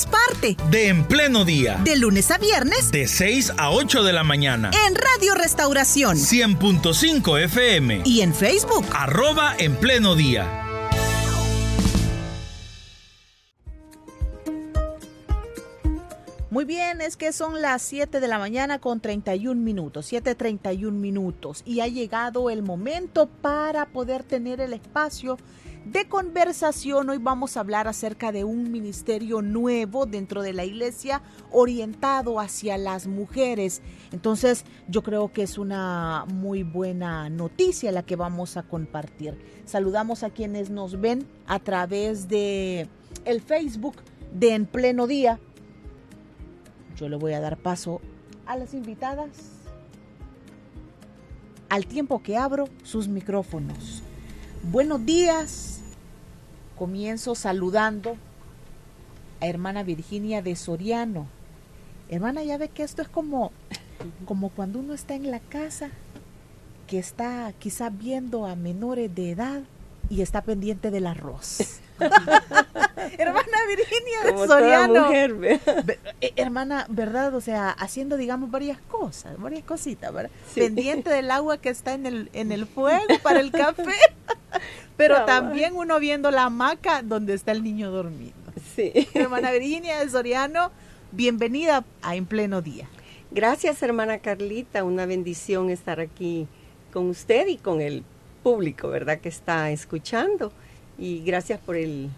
seamos parte de En Pleno Día. De lunes a viernes. De 6 a 8 de la mañana. En Radio Restauración. 100.5 FM. Y en Facebook. Arroba En Pleno Día. Muy bien, es que son las 7 de la mañana con 31 minutos, 7.31 minutos, y ha llegado el momento para poder tener el espacio de conversación. Hoy vamos a hablar acerca de un ministerio nuevo dentro de la iglesia orientado hacia las mujeres. Entonces yo creo que es una muy buena noticia la que vamos a compartir. Saludamos a quienes nos ven a través de el Facebook de En Pleno Día. Yo le voy a dar paso a las invitadas al tiempo que abro sus micrófonos. Buenos días. Comienzo saludando a hermana Virginia de Soriano. Hermana, ya ve que esto es como, como cuando uno está en la casa, que está quizá viendo a menores de edad y está pendiente del arroz. hermana Virginia de Soriano. Eh, hermana, ¿verdad? O sea, haciendo, digamos, varias cosas, varias cositas, ¿verdad? Pendiente del agua que está en el, en el fuego para el café. Pero también uno viendo la hamaca donde está el niño dormido. Sí. Hermana Virginia de Soriano, bienvenida a En Pleno Día. Gracias, hermana Carlita. Una bendición estar aquí con usted y con el público, ¿verdad? Que está escuchando. Y gracias por el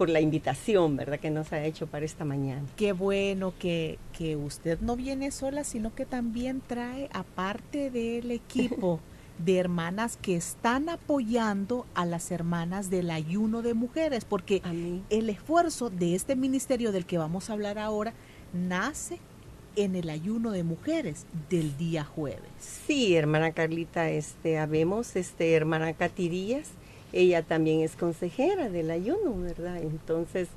por la invitación, ¿verdad? Que nos ha hecho para esta mañana. Qué bueno que, que usted no viene sola, sino que también trae, aparte del equipo, de hermanas que están apoyando a las hermanas del ayuno de mujeres, porque el esfuerzo de este ministerio del que vamos a hablar ahora nace en el ayuno de mujeres del día jueves. Sí, hermana Carlita, este, habemos, este, hermana Cati ella también es consejera del ayuno, ¿verdad? Entonces,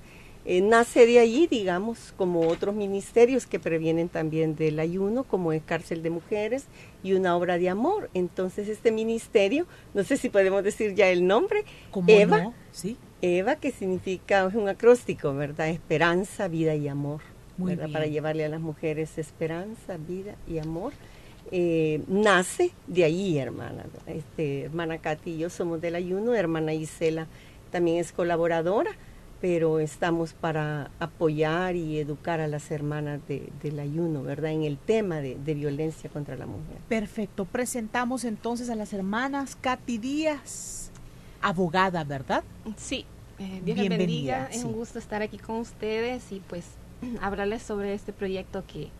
eh, nace de allí, digamos, como otros ministerios que previenen también del ayuno, como es Cárcel de Mujeres y una obra de amor. Entonces, este ministerio, no sé si podemos decir ya el nombre, Eva, ¿Sí? Eva, que significa, es un acróstico, ¿verdad? Esperanza, vida y amor, ¿verdad? Para llevarle a las mujeres esperanza, vida y amor. Eh, nace de ahí, hermana. Este, hermana Katy y yo somos del ayuno, hermana Isela también es colaboradora pero estamos para apoyar y educar a las hermanas del ayuno, ¿verdad? En el tema de, violencia contra la mujer. Perfecto. Presentamos entonces a las hermanas Katy Díaz, abogada, ¿verdad? Sí. Eh, Dios Bienvenida, bendiga. Es un gusto estar aquí con ustedes y pues hablarles sobre este proyecto que,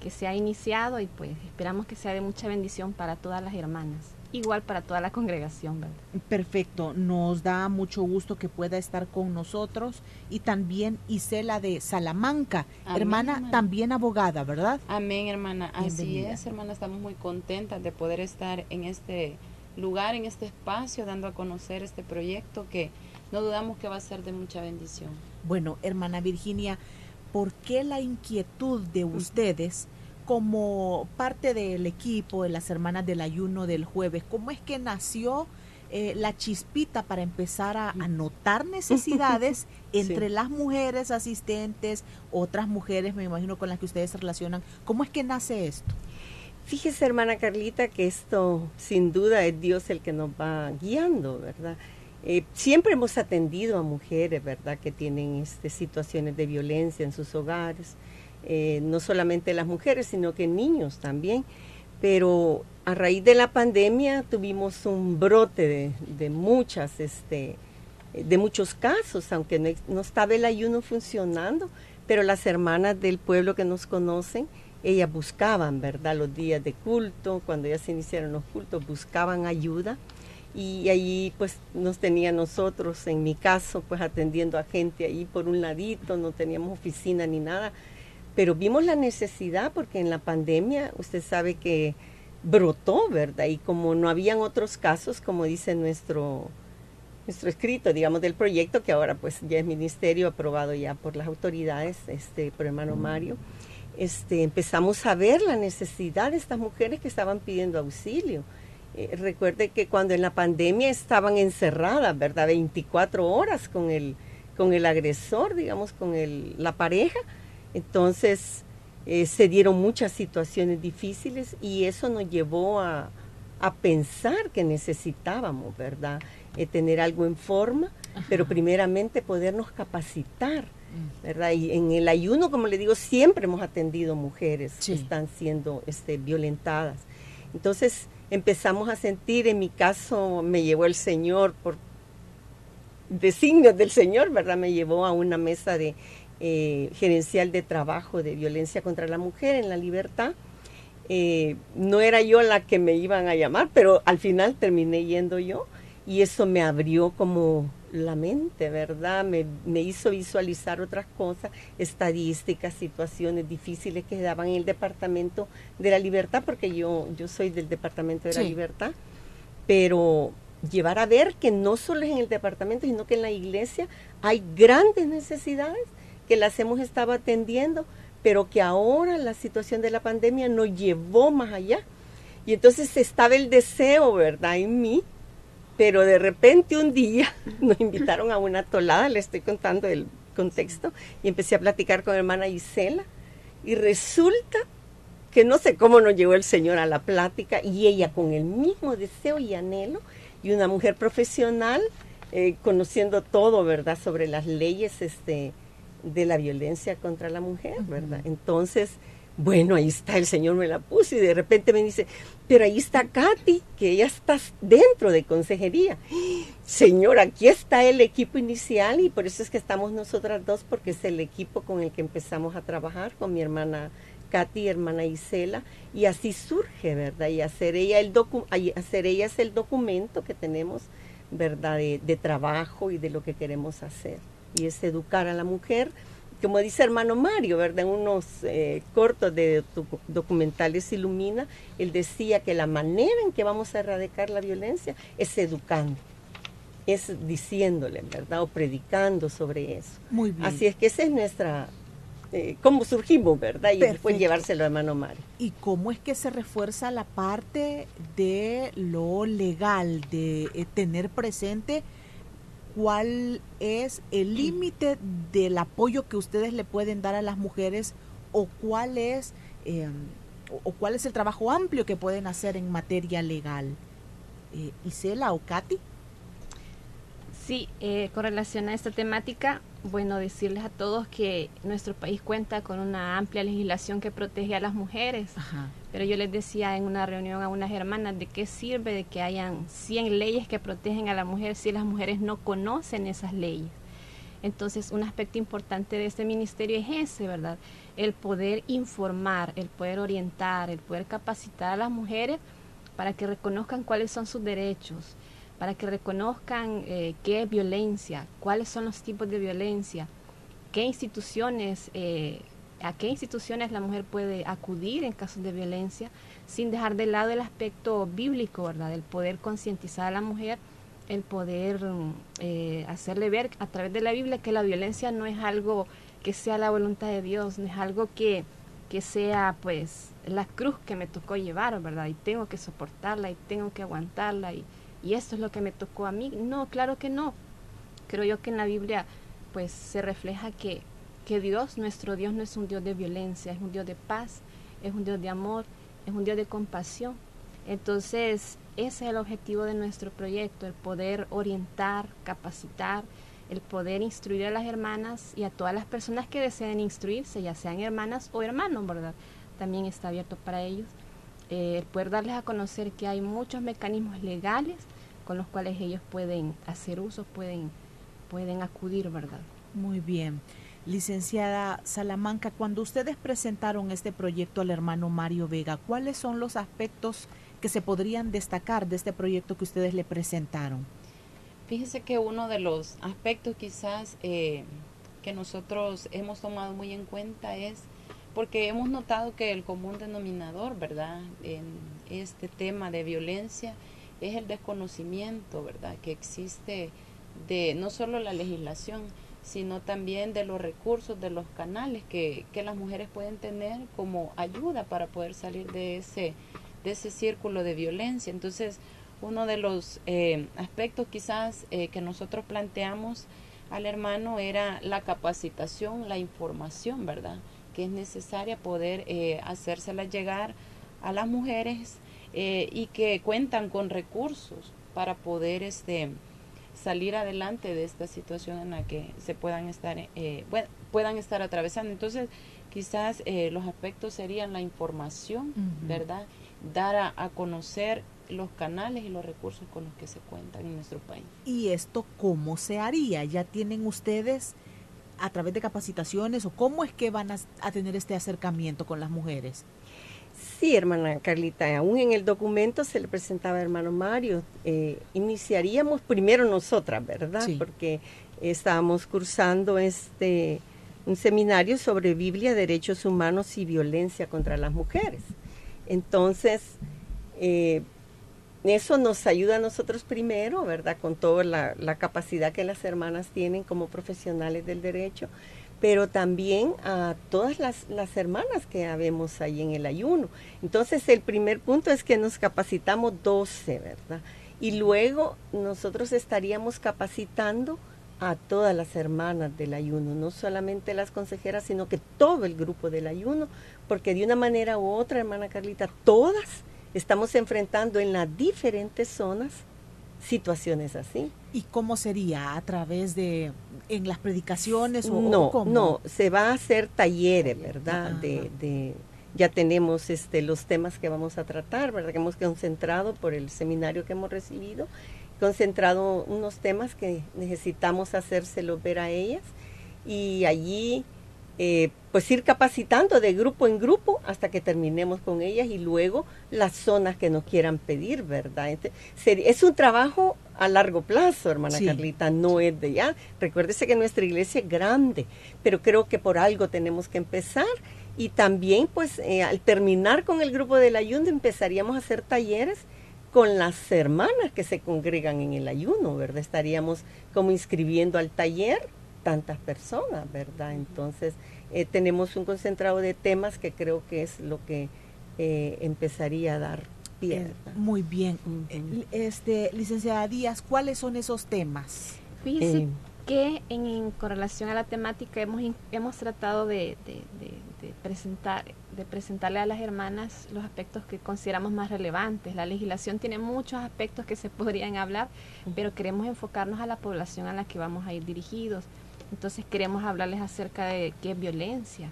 que se ha iniciado y pues esperamos que sea de mucha bendición para todas las hermanas igual para toda la congregación. ¿verdad? Perfecto, nos da mucho gusto que pueda estar con nosotros y también Isela de Salamanca, hermana, también abogada, ¿verdad? Amén, hermana. Así es, hermana, estamos muy contentas de poder estar en este lugar, en este espacio, dando a conocer este proyecto que no dudamos que va a ser de mucha bendición. Bueno, hermana Virginia, ¿por qué la inquietud de ustedes? Como parte del equipo de las Hermanas del Ayuno del jueves, ¿cómo es que nació eh, la chispita para empezar a, notar necesidades entre las mujeres asistentes, otras mujeres, me imagino, con las que ustedes se relacionan? ¿Cómo es que nace esto? Fíjese, hermana Carlita, que esto sin duda es Dios el que nos va guiando, ¿verdad? Eh, siempre hemos atendido a mujeres, ¿verdad?, que tienen este, situaciones de violencia en sus hogares eh, no solamente las mujeres, sino que niños también. Pero a raíz de la pandemia tuvimos un brote de, muchas, este, de muchos casos, aunque no, estaba el ayuno funcionando, pero las hermanas del pueblo que nos conocen, ellas buscaban, ¿verdad? Los días de culto, cuando ya se iniciaron los cultos, buscaban ayuda y ahí pues nos tenía nosotros, en mi caso, pues atendiendo a gente ahí por un ladito, no teníamos oficina ni nada, pero vimos la necesidad porque en la pandemia usted sabe que brotó, ¿verdad? Y como no habían otros casos, como dice nuestro, nuestro escrito, digamos, del proyecto, que ahora pues ya es ministerio aprobado ya por las autoridades, este, por hermano Mario, este, empezamos a ver la necesidad de estas mujeres que estaban pidiendo auxilio. Eh, recuerde que cuando en la pandemia estaban encerradas, ¿verdad? 24 horas con el, con el agresor, digamos, con el, la pareja. Entonces eh, se dieron muchas situaciones difíciles y eso nos llevó a, a pensar que necesitábamos, ¿verdad? Eh, tener algo en forma, pero primeramente podernos capacitar, mm. ¿verdad? Y en el ayuno, como le digo, siempre hemos atendido mujeres que están siendo este, violentadas. Entonces empezamos a sentir, en mi caso me llevó el Señor por designios del Señor, ¿verdad? Me llevó a una mesa de eh, gerencial de trabajo de violencia contra la mujer en la libertad. Eh, no era yo la que me iban a llamar, pero al final terminé yendo yo y eso me abrió como la mente, ¿verdad? Me, hizo visualizar otras cosas, estadísticas, situaciones difíciles que daban en el Departamento de la Libertad, porque yo, yo soy del Departamento de la Libertad, pero llevar a ver que no solo es en el departamento, sino que en la iglesia hay grandes necesidades que las hemos estado atendiendo, pero que ahora la situación de la pandemia nos llevó más allá. Y entonces estaba el deseo, ¿verdad?, en mí pero de repente un día nos invitaron a una tolada, le estoy contando el contexto, y empecé a platicar con hermana Isela, y resulta que no sé cómo nos llevó el Señor a la plática, y ella con el mismo deseo y anhelo, y una mujer profesional, eh, conociendo todo, ¿verdad?, sobre las leyes este, de la violencia contra la mujer, ¿verdad? Entonces, bueno, ahí está, el Señor me la puso y de repente me dice, pero ahí está Katy, que ella está dentro de consejería. Señor, aquí está el equipo inicial y por eso es que estamos nosotras dos, porque es el equipo con el que empezamos a trabajar, con mi hermana Katy y hermana Isela, y así surge, ¿verdad? Y hacer ella, el docu hacer ella es el documento que tenemos, ¿verdad? De, de trabajo y de lo que queremos hacer. Y es educar a la mujer como dice hermano Mario, ¿verdad? En unos eh, cortos de documentales Ilumina, él decía que la manera en que vamos a erradicar la violencia es educando, es diciéndole, ¿verdad? O predicando sobre eso. Muy bien. Así es que esa es nuestra, eh, cómo surgimos, ¿verdad? Y después llevárselo a hermano Mario. ¿Y cómo es que se refuerza la parte de lo legal, de eh, tener presente cuál es el límite del apoyo que ustedes le pueden dar a las mujeres o cuál es em, o, cuál es el trabajo amplio que pueden hacer en materia legal. Eh, Isela o Katy. Sí, eh, con relación a esta temática, bueno, decirles a todos que nuestro país cuenta con una amplia legislación que protege a las mujeres. Pero yo les decía en una reunión a unas hermanas de qué sirve de que hayan 100 leyes que protegen a la mujer si las mujeres no conocen esas leyes. Entonces, un aspecto importante de este ministerio es ese, ¿verdad? El poder informar, el poder orientar, el poder capacitar a las mujeres para que reconozcan cuáles son sus derechos, para que reconozcan eh, qué es violencia, cuáles son los tipos de violencia, qué instituciones, eh, a qué instituciones la mujer puede acudir en casos de violencia, sin dejar de lado el aspecto bíblico, ¿verdad? El poder concientizar a la mujer, el poder eh, hacerle ver a través de la Biblia que la violencia no es algo que sea la voluntad de Dios, no es algo que, que sea pues la cruz que me tocó llevar, ¿verdad? Y tengo que soportarla y tengo que aguantarla y y esto es lo que me tocó a mí. No, claro que no. Creo yo que en la Biblia pues se refleja que, que Dios, nuestro Dios no es un Dios de violencia, es un Dios de paz, es un Dios de amor, es un Dios de compasión. Entonces, ese es el objetivo de nuestro proyecto, el poder orientar, capacitar, el poder instruir a las hermanas y a todas las personas que deseen instruirse, ya sean hermanas o hermanos, ¿verdad? También está abierto para ellos. Eh, el poder darles a conocer que hay muchos mecanismos legales con los cuales ellos pueden hacer uso, pueden, pueden acudir, ¿verdad? Muy bien. Licenciada Salamanca, cuando ustedes presentaron este proyecto al hermano Mario Vega, ¿cuáles son los aspectos que se podrían destacar de este proyecto que ustedes le presentaron? Fíjese que uno de los aspectos quizás eh, que nosotros hemos tomado muy en cuenta es porque hemos notado que el común denominador, ¿verdad?, en este tema de violencia es el desconocimiento, ¿verdad?, que existe de no solo la legislación, sino también de los recursos, de los canales que, que las mujeres pueden tener como ayuda para poder salir de ese, de ese círculo de violencia. Entonces, uno de los eh, aspectos quizás eh, que nosotros planteamos al hermano era la capacitación, la información, ¿verdad? Que es necesaria poder eh, hacérsela llegar a las mujeres eh, y que cuentan con recursos para poder este salir adelante de esta situación en la que se puedan estar eh, puedan estar atravesando. Entonces quizás eh, los aspectos serían la información verdad dar a, conocer los canales y los recursos con los que se cuentan en nuestro país. Y esto cómo se haría ya tienen ustedes a través de capacitaciones o cómo es que van a tener este acercamiento con las mujeres Sí, hermana Carlita, aún en el documento se le presentaba a hermano Mario. Eh, iniciaríamos primero nosotras, ¿verdad? Porque estábamos cursando este un seminario sobre Biblia, derechos humanos y violencia contra las mujeres. Entonces, eh, eso nos ayuda a nosotros primero, ¿verdad? Con toda la capacidad que las hermanas tienen como profesionales del derecho pero también a todas las, hermanas que habemos ahí en el ayuno. Entonces el primer punto es que nos capacitamos 12, ¿verdad? Y luego nosotros estaríamos capacitando a todas las hermanas del ayuno, no solamente las consejeras, sino que todo el grupo del ayuno, porque de una manera u otra, hermana Carlita, todas estamos enfrentando en las diferentes zonas situaciones así. ¿Y cómo sería? ¿A través de en las predicaciones o no? No, se va a hacer talleres, ¿verdad? De, de, ya tenemos este los temas que vamos a tratar, ¿verdad? Que hemos concentrado por el seminario que hemos recibido, concentrado unos temas que necesitamos hacérselo ver a ellas y allí eh, pues ir capacitando de grupo en grupo hasta que terminemos con ellas y luego las zonas que nos quieran pedir, ¿verdad? es un trabajo a largo plazo, hermana Carlita, no es de ya. Recuérdese que nuestra iglesia es grande, pero creo que por algo tenemos que empezar y también pues eh, al terminar con el grupo del ayuno empezaríamos a hacer talleres con las hermanas que se congregan en el ayuno, ¿verdad? Estaríamos como inscribiendo al taller tantas personas, ¿verdad? Entonces, eh, tenemos un concentrado de temas que creo que es lo que eh, empezaría a dar pie. Eh, muy bien. este, licenciada Díaz, ¿cuáles son esos temas? Fíjese que en, correlación a la temática hemos, hemos tratado de, presentar, de presentarle a las hermanas los aspectos que consideramos más relevantes. La legislación tiene muchos aspectos que se podrían hablar, pero queremos enfocarnos a la población a la que vamos a ir dirigidos. Entonces queremos hablarles acerca de qué es violencia,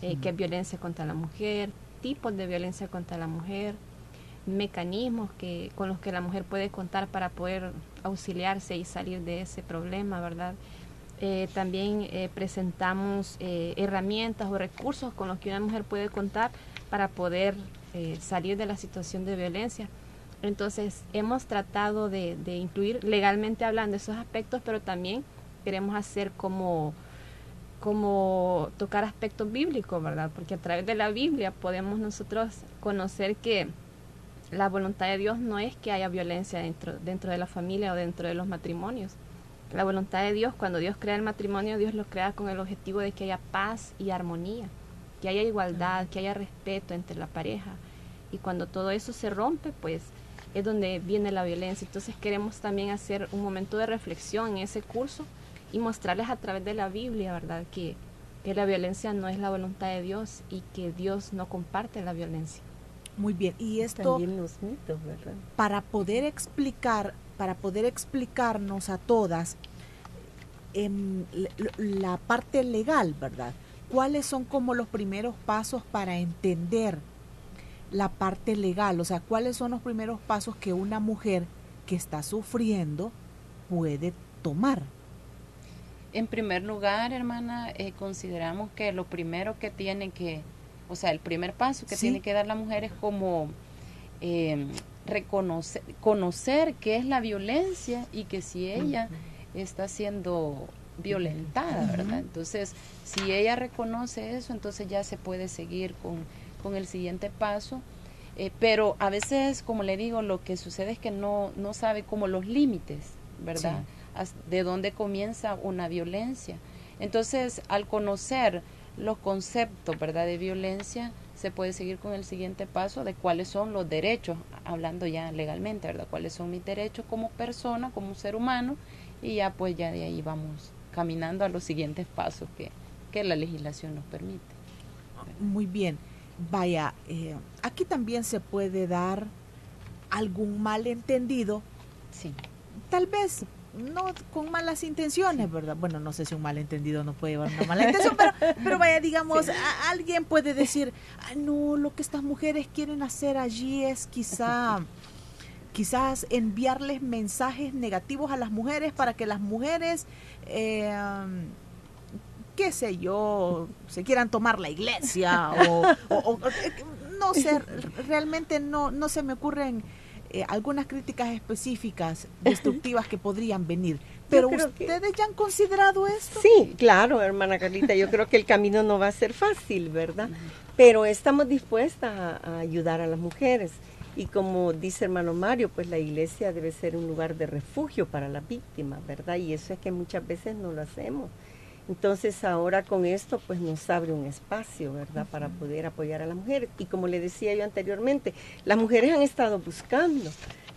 eh, qué es violencia contra la mujer, tipos de violencia contra la mujer, mecanismos que con los que la mujer puede contar para poder auxiliarse y salir de ese problema, ¿verdad? Eh, también eh, presentamos herramientas o recursos con los que una mujer puede contar para poder salir de la situación de violencia. Entonces, hemos tratado de, de incluir legalmente hablando esos aspectos, pero también queremos hacer como, como tocar aspectos bíblicos, ¿verdad? Porque a través de la Biblia podemos nosotros conocer que la voluntad de Dios no es que haya violencia dentro, dentro de la familia o dentro de los matrimonios. La voluntad de Dios, cuando Dios crea el matrimonio, Dios lo crea con el objetivo de que haya paz y armonía, que haya igualdad, que haya respeto entre la pareja. Y cuando todo eso se rompe, pues es donde viene la violencia. Entonces queremos también hacer un momento de reflexión en ese curso y mostrarles a través de la Biblia, ¿verdad? Que, que la violencia no es la voluntad de Dios y que Dios no comparte la violencia. Muy bien, y esto también los mitos, ¿verdad? Para poder explicar, para poder explicarnos a todas en la parte legal, ¿verdad? ¿Cuáles son como los primeros pasos para entender la parte legal? O sea, ¿cuáles son los primeros pasos que una mujer que está sufriendo puede tomar? En primer lugar, hermana, eh, consideramos que lo primero que tiene que, o sea, el primer paso que tiene que dar la mujer es como em, reconocer, conocer qué es la violencia y que si ella está siendo violentada, ¿verdad? Entonces, si ella reconoce eso, entonces ya se puede seguir con, con el siguiente paso. Eh, pero a veces, como le digo, lo que sucede es que no, no sabe como los límites, ¿verdad? De dónde comienza una violencia. Entonces, al conocer los conceptos, ¿verdad?, de violencia, se puede seguir con el siguiente paso de cuáles son los derechos, hablando ya legalmente, ¿verdad? Cuáles son mis derechos como persona, como ser humano, y ya pues ya de ahí vamos caminando a los siguientes pasos que, que la legislación nos permite. Muy bien. Vaya, eh, aquí también se puede dar algún malentendido. Sí. Tal vez no con malas intenciones, ¿verdad? Bueno, no sé si un malentendido no puede llevar una mala intención, pero, vaya, digamos, alguien puede decir, no, lo que estas mujeres quieren hacer allí es quizá, quizás enviarles mensajes negativos a las mujeres para que las mujeres, eh, qué sé yo, se quieran tomar la iglesia o, no sé, realmente no, no se me ocurren eh, algunas críticas específicas destructivas que podrían venir. Pero ustedes ya han considerado esto. Sí, claro, hermana Carlita, yo creo que el camino no va a ser fácil, ¿verdad? Pero estamos dispuestas a, ayudar a las mujeres. Y como dice hermano Mario, pues la iglesia debe ser un lugar de refugio para las víctimas, ¿verdad? Y eso es que muchas veces no lo hacemos. Entonces ahora con esto pues nos abre un espacio, ¿verdad? Para poder apoyar a las mujeres. Y como le decía yo anteriormente, las mujeres han estado buscando,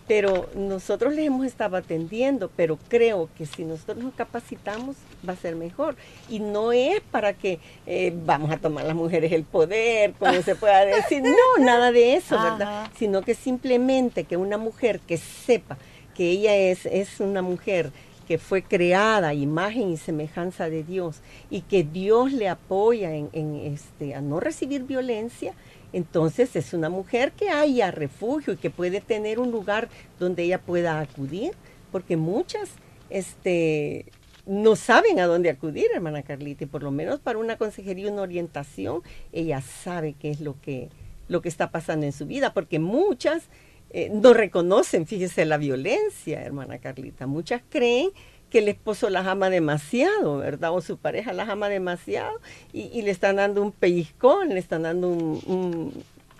pero nosotros les hemos estado atendiendo, pero creo que si nosotros nos capacitamos va a ser mejor. Y no es para que eh, vamos a tomar las mujeres el poder, como se pueda decir, no, nada de eso, ¿verdad? Sino que simplemente que una mujer que sepa que ella es, es una mujer que fue creada imagen y semejanza de Dios y que Dios le apoya en, este, a no recibir violencia, entonces es una mujer que haya refugio y que puede tener un lugar donde ella pueda acudir, porque muchas este, no saben a dónde acudir, hermana Carlita, y por lo menos para una consejería, una orientación, ella sabe qué es lo que, lo que está pasando en su vida, porque muchas eh, no reconocen, fíjese, la violencia, hermana Carlita. Muchas creen que el esposo las ama demasiado, ¿verdad? O su pareja las ama demasiado y, le están dando un pellizcón, le están dando un,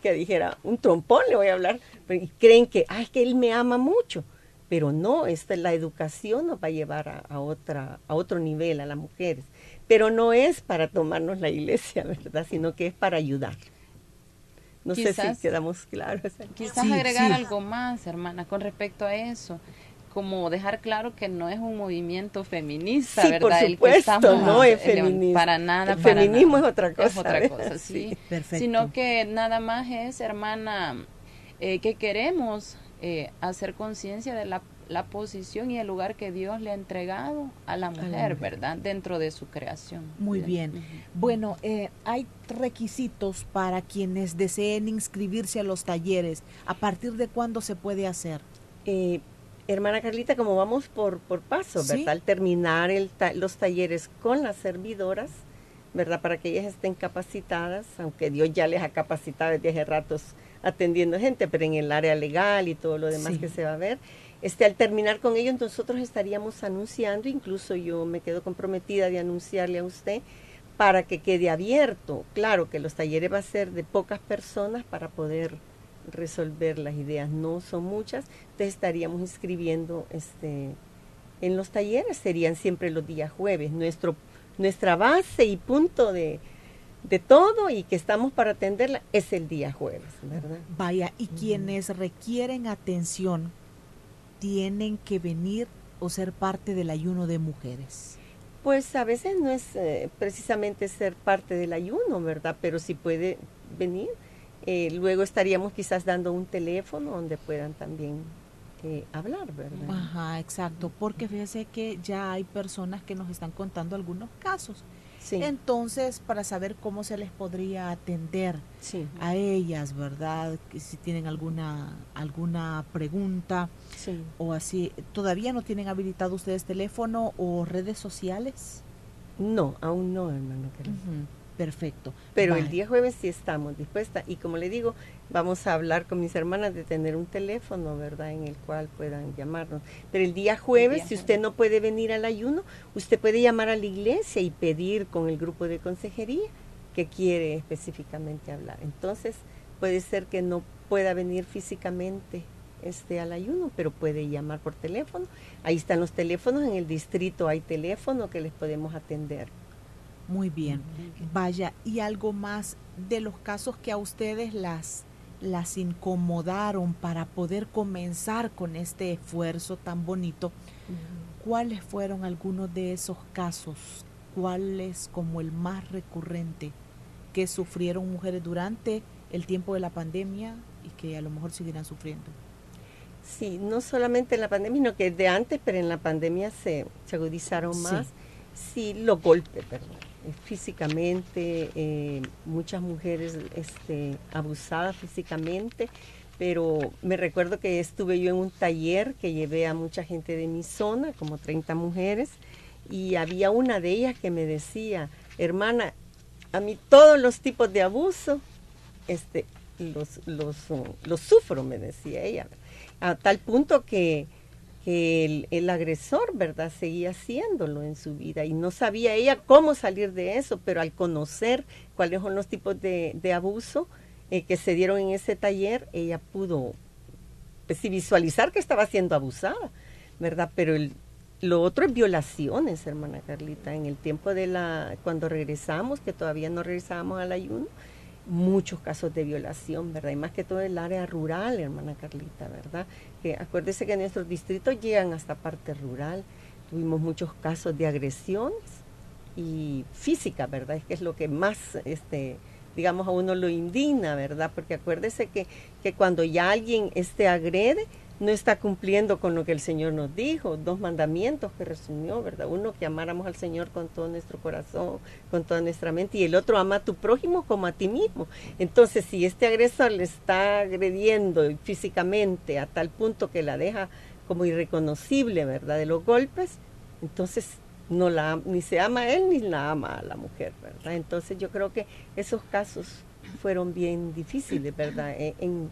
que dijera, un trompón, le voy a hablar, y creen que, ay, que él me ama mucho. Pero no, esta, la educación nos va a llevar a, otra, a otro nivel a las mujeres. Pero no es para tomarnos la iglesia, ¿verdad? Sino que es para ayudar. No sé si quedamos claros. Quizás agregar algo más, hermana, con respecto a eso como dejar claro que no es un movimiento feminista, ¿verdad? Por supuesto, no es feminista. Para nada. El feminismo es otra cosa. Es otra cosa, sí. Perfecto. Sino que nada más es, hermana, eh, que queremos eh, hacer conciencia de la la posición y el lugar que Dios le ha entregado a la mujer, ¿verdad? Dentro de su creación. Muy bien. Bueno, eh, hay requisitos para quienes deseen inscribirse a los talleres. ¿A partir de cuándo se puede hacer? Eh, hermana Carlita, como vamos por, por paso, ¿verdad? Al terminar el los talleres con las servidoras, ¿verdad? Para que ellas estén capacitadas, aunque Dios ya les ha capacitado desde hace ratos atendiendo gente, pero en el área legal y todo lo demás que se va a ver. Este, al terminar con ello, nosotros estaríamos anunciando, incluso yo me quedo comprometida de anunciarle a usted para que quede abierto. Claro que los talleres va a ser de pocas personas para poder resolver las ideas, no son muchas, entonces estaríamos inscribiendo este, en los talleres, serían siempre los días jueves, nuestro, nuestra base y punto de, de todo y que estamos para atenderla es el día jueves, ¿verdad? Vaya, y quienes requieren atención tienen que venir o ser parte del ayuno de mujeres? Pues a veces no es eh, precisamente ser parte del ayuno, ¿verdad? Pero si puede venir. Eh, luego estaríamos quizás dando un teléfono donde puedan también eh, hablar, ¿verdad? Ajá, exacto, porque fíjese que ya hay personas que nos están contando algunos casos entonces, para saber cómo se les podría atender a ellas, ¿verdad? Si tienen alguna alguna pregunta o así, ¿todavía no tienen habilitado ustedes teléfono o redes sociales? No, aún no, hermano. Perfecto. Pero el día jueves sí estamos dispuestas y como le digo, vamos a hablar con mis hermanas de tener un teléfono, ¿verdad? En el cual puedan llamarnos. Pero el día jueves, si usted no puede venir al ayuno, usted puede llamar a la iglesia y pedir con el grupo de consejería que quiere específicamente hablar. Entonces, puede ser que no pueda venir físicamente este al ayuno, pero puede llamar por teléfono. Ahí están los teléfonos, en el distrito hay teléfono que les podemos atender. Muy bien. Vaya, y algo más de los casos que a ustedes las las incomodaron para poder comenzar con este esfuerzo tan bonito. ¿Cuáles fueron algunos de esos casos? ¿Cuál es como el más recurrente que sufrieron mujeres durante el tiempo de la pandemia y que a lo mejor seguirán sufriendo? Sí, no solamente en la pandemia, sino que de antes, pero en la pandemia se, agudizaron más. Sí, los golpes, perdón físicamente, eh, muchas mujeres este, abusadas físicamente, pero me recuerdo que estuve yo en un taller que llevé a mucha gente de mi zona, como 30 mujeres, y había una de ellas que me decía, hermana, a mí todos los tipos de abuso, este, los, los, los sufro, me decía ella, a tal punto que que el, agresor, ¿verdad?, seguía haciéndolo en su vida y no sabía ella cómo salir de eso, pero al conocer cuáles son los tipos de, abuso eh, que se dieron en ese taller, ella pudo pues, visualizar que estaba siendo abusada, ¿verdad? Pero el, lo otro es violaciones, hermana Carlita. En el tiempo de la, cuando regresamos, que todavía no regresábamos al ayuno, muchos casos de violación, ¿verdad? Y más que todo el área rural, hermana Carlita, ¿verdad? Que acuérdese que nuestros distritos llegan hasta parte rural. Tuvimos muchos casos de agresiones y física, ¿verdad? Es que es lo que más, este, digamos, a uno lo indigna, ¿verdad? Porque acuérdese que, que cuando ya alguien este, agrede, no está cumpliendo con lo que el Señor nos dijo, dos mandamientos que resumió, ¿verdad? Uno, que amáramos al Señor con todo nuestro corazón, con toda nuestra mente, y el otro, ama a tu prójimo como a ti mismo. Entonces, si este agresor le está agrediendo físicamente a tal punto que la deja como irreconocible, ¿verdad? De los golpes, entonces no la ni se ama a él ni la ama a la mujer, ¿verdad? Entonces yo creo que esos casos fueron bien difíciles, ¿verdad? en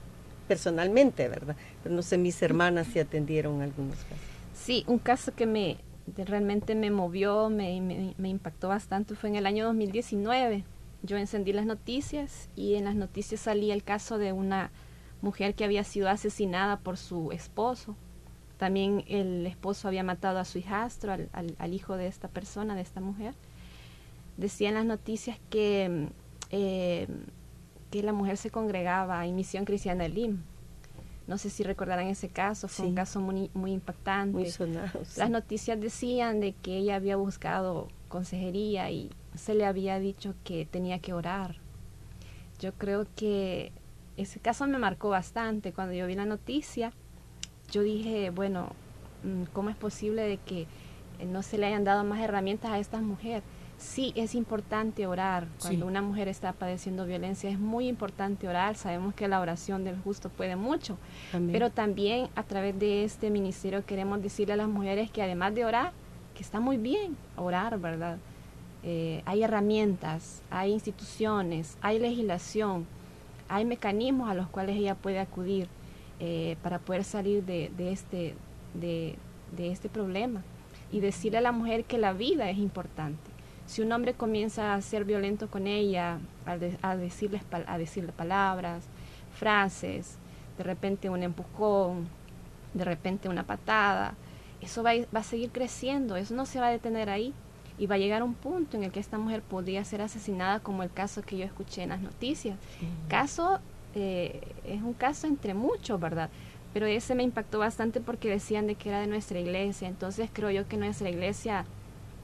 personalmente, ¿verdad? Pero no sé, mis hermanas si atendieron algunos casos. Sí, un caso que me realmente me movió, me, me, impactó bastante fue en el año 2019. Yo encendí las noticias y en las noticias salía el caso de una mujer que había sido asesinada por su esposo. También el esposo había matado a su hijastro, al, al, hijo de esta persona, de esta mujer. Decía en las noticias que eh, que la mujer se congregaba en Misión Cristiana Lim. No sé si recordarán ese caso, fue un caso muy, muy impactante. Muy sonado, Las noticias decían de que ella había buscado consejería y se le había dicho que tenía que orar. Yo creo que ese caso me marcó bastante. Cuando yo vi la noticia, yo dije, bueno, mm, ¿cómo es posible de que no se le hayan dado más herramientas a esta mujer? Sí es importante orar. Cuando una mujer está padeciendo violencia es muy importante orar. Sabemos que la oración del justo puede mucho. Pero también a través de este ministerio queremos decirle a las mujeres que además de orar, que está muy bien orar, ¿verdad? Eh, hay herramientas, hay instituciones, hay legislación, hay mecanismos a los cuales ella puede acudir eh, para poder salir de, este, de este problema y decirle a la mujer que la vida es importante si un hombre comienza a ser violento con ella, a, decirles, a decirle palabras, frases, de repente un empujón, de repente una patada, eso va, a seguir creciendo, eso no se va a detener ahí y va a llegar un punto en el que esta mujer podría ser asesinada como el caso que yo escuché en las noticias. Caso, eh, es un caso entre muchos, ¿verdad? Pero ese me impactó bastante porque decían de que era de nuestra iglesia, entonces creo yo que nuestra iglesia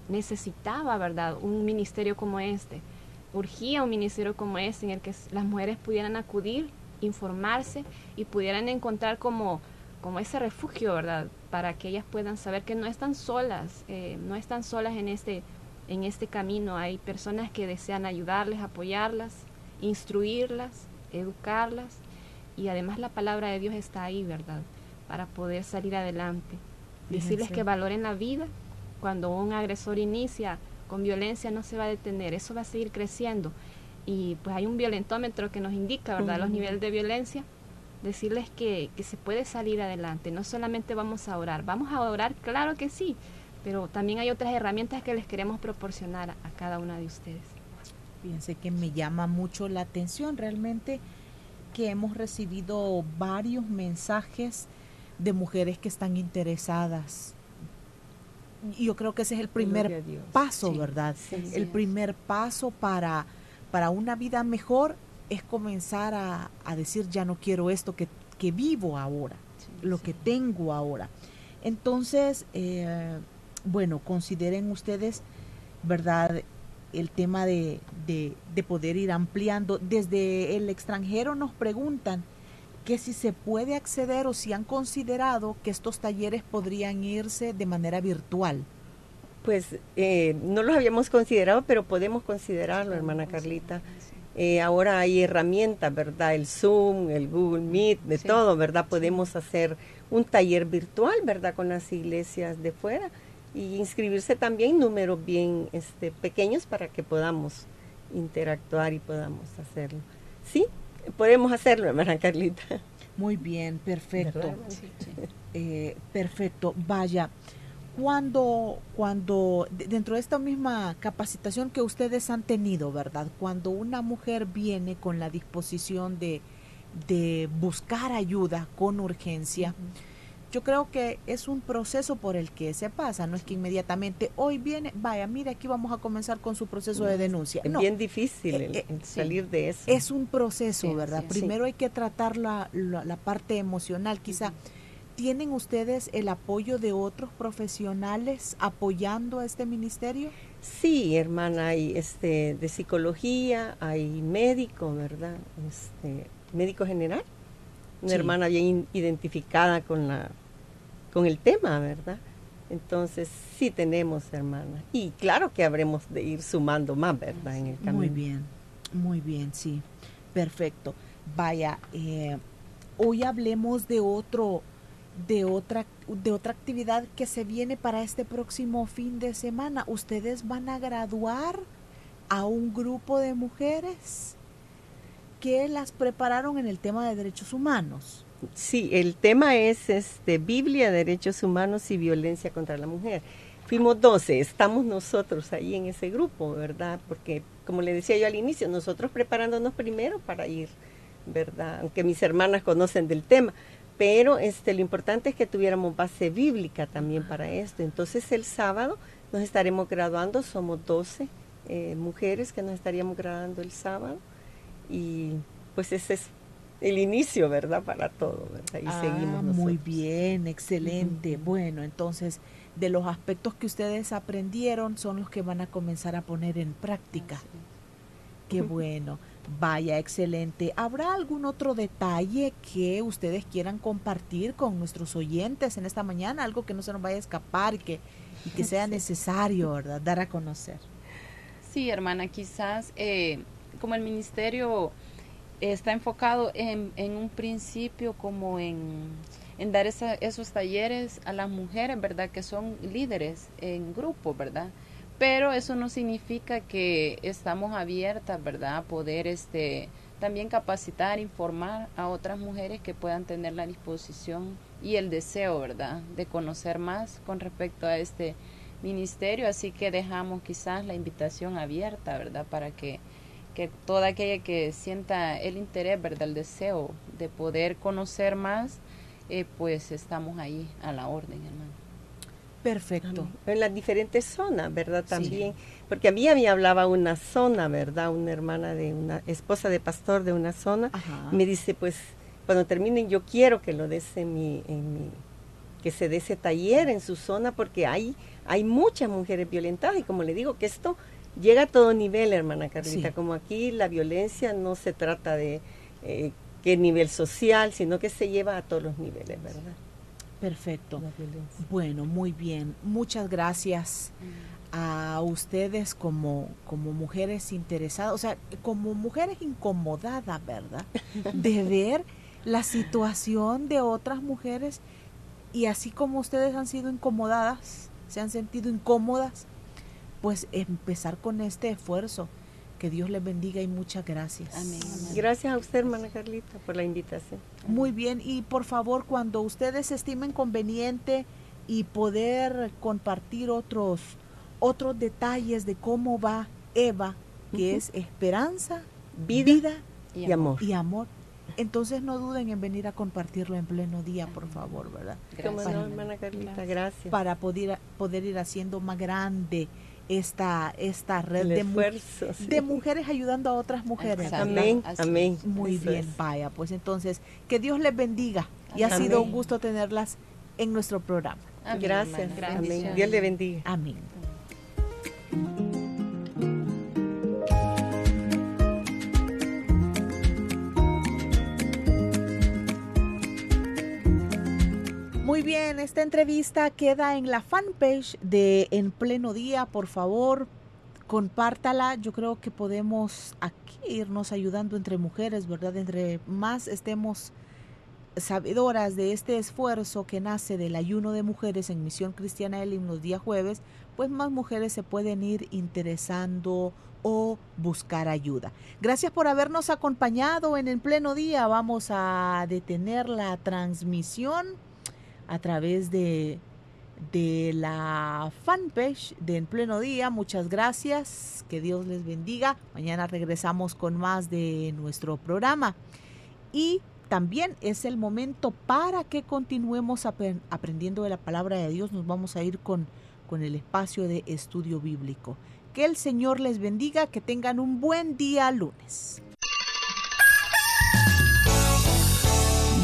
necesitaba, ¿verdad?, un ministerio como este. Urgía un ministerio como este en el que las mujeres pudieran acudir, informarse y pudieran encontrar como, como ese refugio, ¿verdad?, para que ellas puedan saber que no están solas, eh, no están solas en este, en este camino. Hay personas que desean ayudarles, apoyarlas, instruirlas, educarlas y además la palabra de Dios está ahí, ¿verdad?, para poder salir adelante. Decirles que valoren la vida cuando un agresor inicia con violencia no se va a detener, eso va a seguir creciendo. Y pues hay un violentómetro que nos indica, ¿verdad?, los niveles de violencia. Decirles que, que se puede salir adelante, no solamente vamos a orar, vamos a orar, claro que sí, pero también hay otras herramientas que les queremos proporcionar a cada una de ustedes. Fíjense que me llama mucho la atención realmente que hemos recibido varios mensajes de mujeres que están interesadas. Yo creo que ese es el primer paso, ¿verdad? el primer paso para, para una vida mejor es comenzar a, decir, ya no quiero esto que, que vivo ahora, lo que tengo ahora. Entonces, eh, bueno, consideren ustedes, ¿verdad? el tema de, de, poder ir ampliando. Desde el extranjero nos preguntan que si se puede acceder o si han considerado que estos talleres podrían irse de manera virtual. Pues eh, no los habíamos considerado, pero podemos considerarlo, hermana Carlita. Eh, ahora hay herramientas, ¿verdad? El Zoom, el Google Meet, de todo, ¿verdad? Podemos hacer un taller virtual, ¿verdad? Con las iglesias de fuera y inscribirse también números bien este, pequeños para que podamos interactuar y podamos hacerlo. Sí, podemos hacerlo, hermana Carlita. Muy bien, perfecto. Eh, perfecto. Vaya, cuando, cuando dentro de esta misma capacitación que ustedes han tenido, ¿verdad? Cuando una mujer viene con la disposición de, de buscar ayuda con urgencia, yo creo que es un proceso por el que se pasa, no es que inmediatamente hoy viene, vaya, mire, aquí vamos a comenzar con su proceso de denuncia. Es bien difícil eh, eh, salir de eso. Es un proceso, ¿verdad? Primero hay que tratar la, la, parte emocional, quizá. ¿Tienen ustedes el apoyo de otros profesionales apoyando a este ministerio? Sí, hermana, hay este de psicología, hay médico, ¿verdad? Este, médico general una hermana bien identificada con la con el tema, ¿verdad? Entonces sí tenemos hermana y claro que habremos de ir sumando más, ¿verdad? En el camino. Muy bien, muy bien, sí, perfecto. Vaya, eh, hoy hablemos de otro, de otra, de otra actividad que se viene para este próximo fin de semana. Ustedes van a graduar a un grupo de mujeres que las prepararon en el tema de derechos humanos. Sí, el tema es este, Biblia, derechos humanos y violencia contra la mujer. Fuimos 12, estamos nosotros ahí en ese grupo, ¿verdad? Porque, como le decía yo al inicio, nosotros preparándonos primero para ir, ¿verdad? Aunque mis hermanas conocen del tema, pero este, lo importante es que tuviéramos base bíblica también para esto. Entonces, el sábado nos estaremos graduando, somos 12 eh, mujeres que nos estaríamos graduando el sábado y pues ese es el inicio, ¿verdad? Para todo, ¿verdad? Y ah, seguimos Muy bien, excelente. Bueno, entonces, de los aspectos que ustedes aprendieron son los que van a comenzar a poner en práctica. Qué bueno. Vaya, excelente. ¿Habrá algún otro detalle que ustedes quieran compartir con nuestros oyentes en esta mañana? Algo que no se nos vaya a escapar y que, y que sea necesario, ¿verdad? Dar a conocer. Sí, hermana, quizás eh, como el ministerio está enfocado en, un principio como en, dar esos talleres a las mujeres, ¿verdad? Que son líderes en grupo, ¿verdad? Pero eso no significa que estamos abiertas, ¿verdad? A poder este, también capacitar, informar a otras mujeres que puedan tener la disposición y el deseo, ¿verdad? De conocer más con respecto a este ministerio. Así que dejamos quizás la invitación abierta, ¿verdad? Para que que toda aquella que sienta el interés, ¿verdad? El deseo de poder conocer más, eh, pues estamos ahí a la orden, hermano. Perfecto. En las diferentes zonas, ¿verdad? También, porque a mí, a mí hablaba una zona, ¿verdad? Una hermana de una esposa de pastor de una zona, me dice, pues, cuando terminen, yo quiero que lo des en mi, en mi, que se dé ese taller en su zona, porque hay, hay muchas mujeres violentadas, y como le digo, que esto llega a todo nivel, hermana Carlita. Como aquí la violencia no se trata de eh, qué nivel social, sino que se lleva a todos los niveles, ¿verdad? Perfecto. Bueno, muy bien. Muchas gracias mm. a ustedes como, como mujeres interesadas, o sea, como mujeres incomodadas, ¿verdad? De ver la situación de otras mujeres y así como ustedes han sido incomodadas, se han sentido incómodas, pues empezar con este esfuerzo. Que Dios les bendiga y muchas gracias. Amén. Gracias a usted, hermana Carlita, por la invitación. Muy bien, y por favor, cuando ustedes estimen conveniente y poder compartir otros, otros detalles de cómo va Eva, que es esperanza, vida, y, amor. y amor. Entonces no duden en venir a compartirlo en pleno día, por favor, ¿verdad? Gracias. hermana Carlita, gracias. Para poder, poder ir haciendo más grande esta, esta red de, de, mujeres ayudando a otras mujeres. Amén, amén. Muy bien, vaya, pues entonces, que Dios les bendiga y ha sido un gusto tenerlas en nuestro programa. gracias, amén. Dios le bendiga. Amén. Muy bien, esta entrevista queda en la fanpage de En Pleno Día. Por favor, compártala. Yo creo que podemos aquí irnos ayudando entre mujeres, ¿verdad? Entre más estemos sabedoras de este esfuerzo que nace del ayuno de mujeres en Misión Cristiana Elim los días jueves, pues más mujeres se pueden ir interesando o buscar ayuda. Gracias por habernos acompañado en el pleno día. Vamos a detener la transmisión a través de, de la fanpage de En Pleno Día. Muchas gracias, que Dios les bendiga. Mañana regresamos con más de nuestro programa. Y también es el momento para que continuemos aprendiendo de la palabra de Dios. Nos vamos a ir con, con el espacio de estudio bíblico. Que el Señor les bendiga, que tengan un buen día lunes.